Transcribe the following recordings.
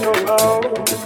your love.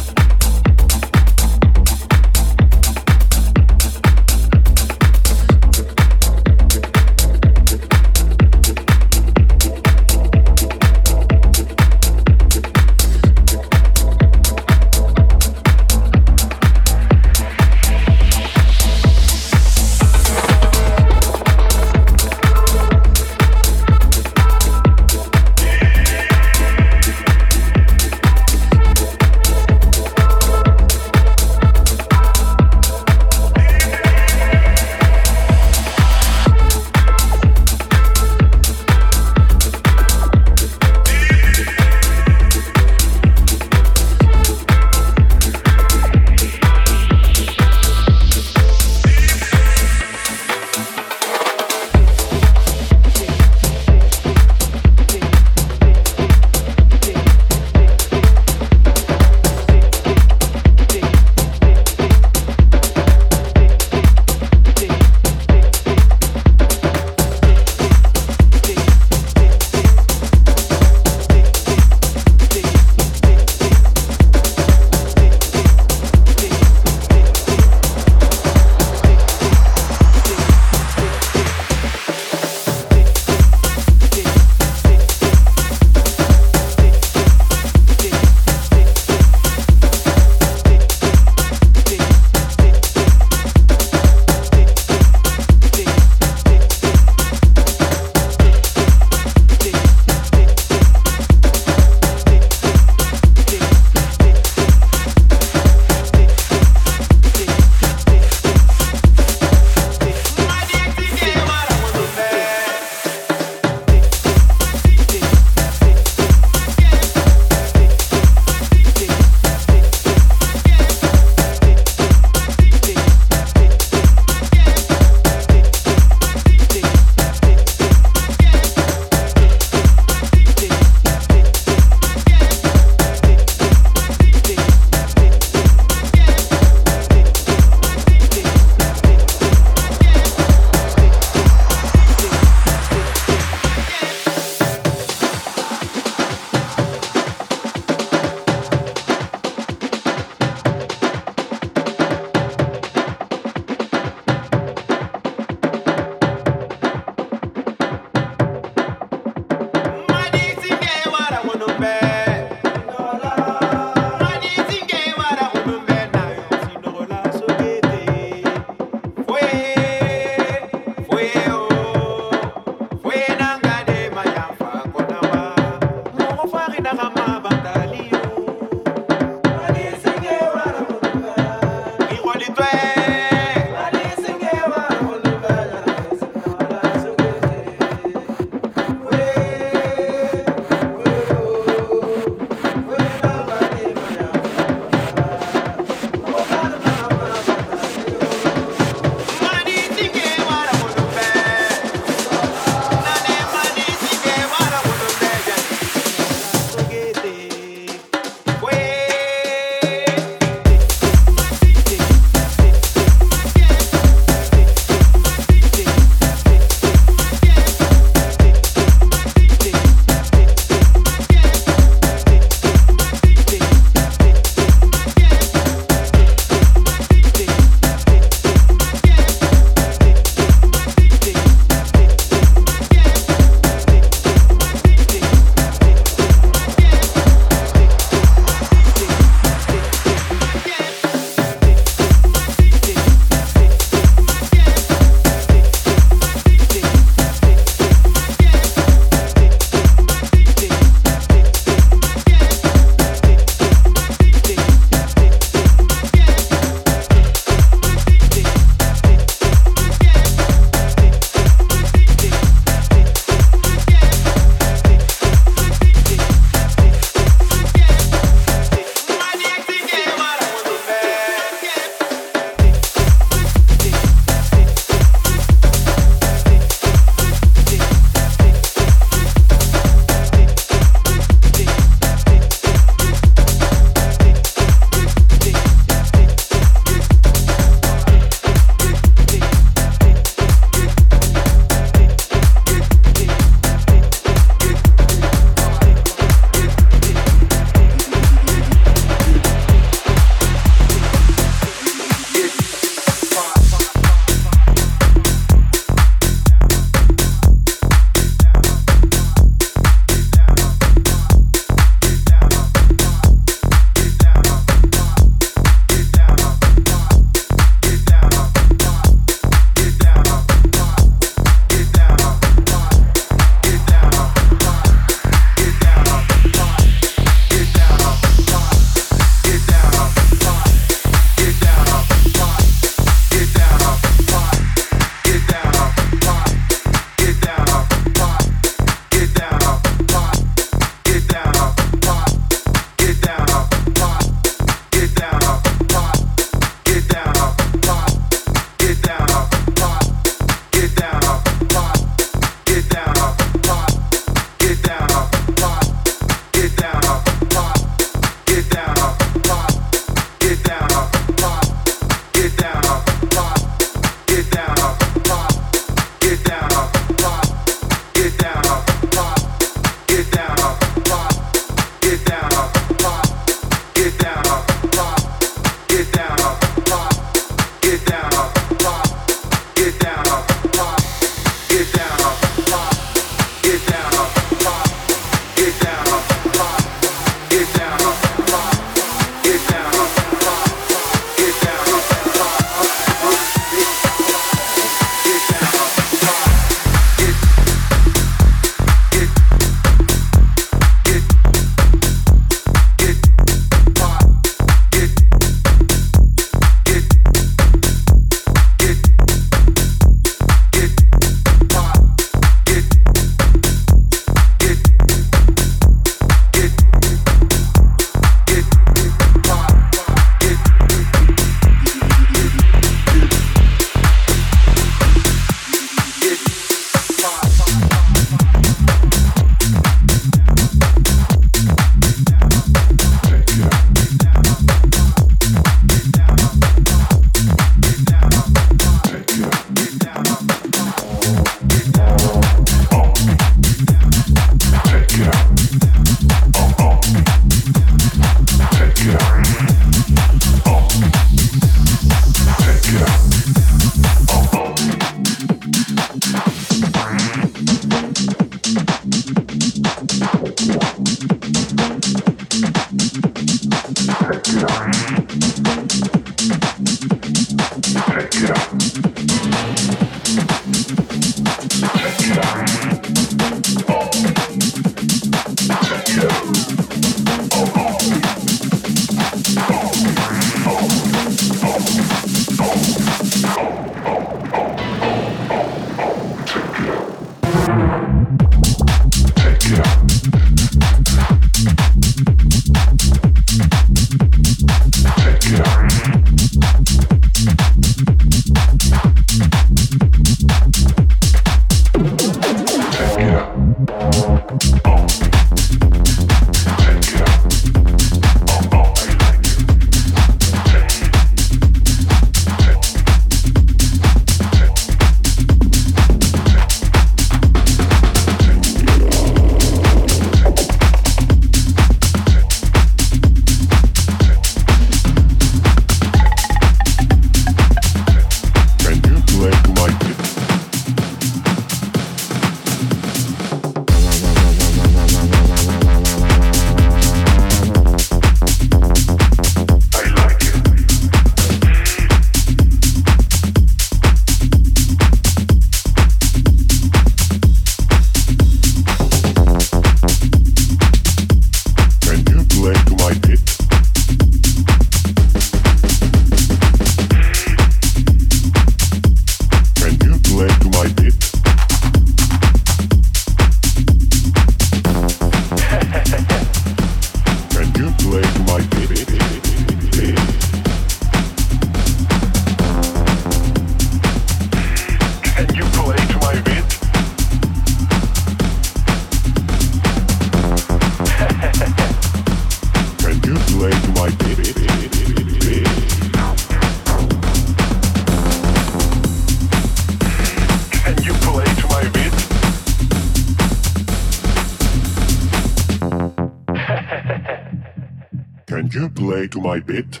my bit?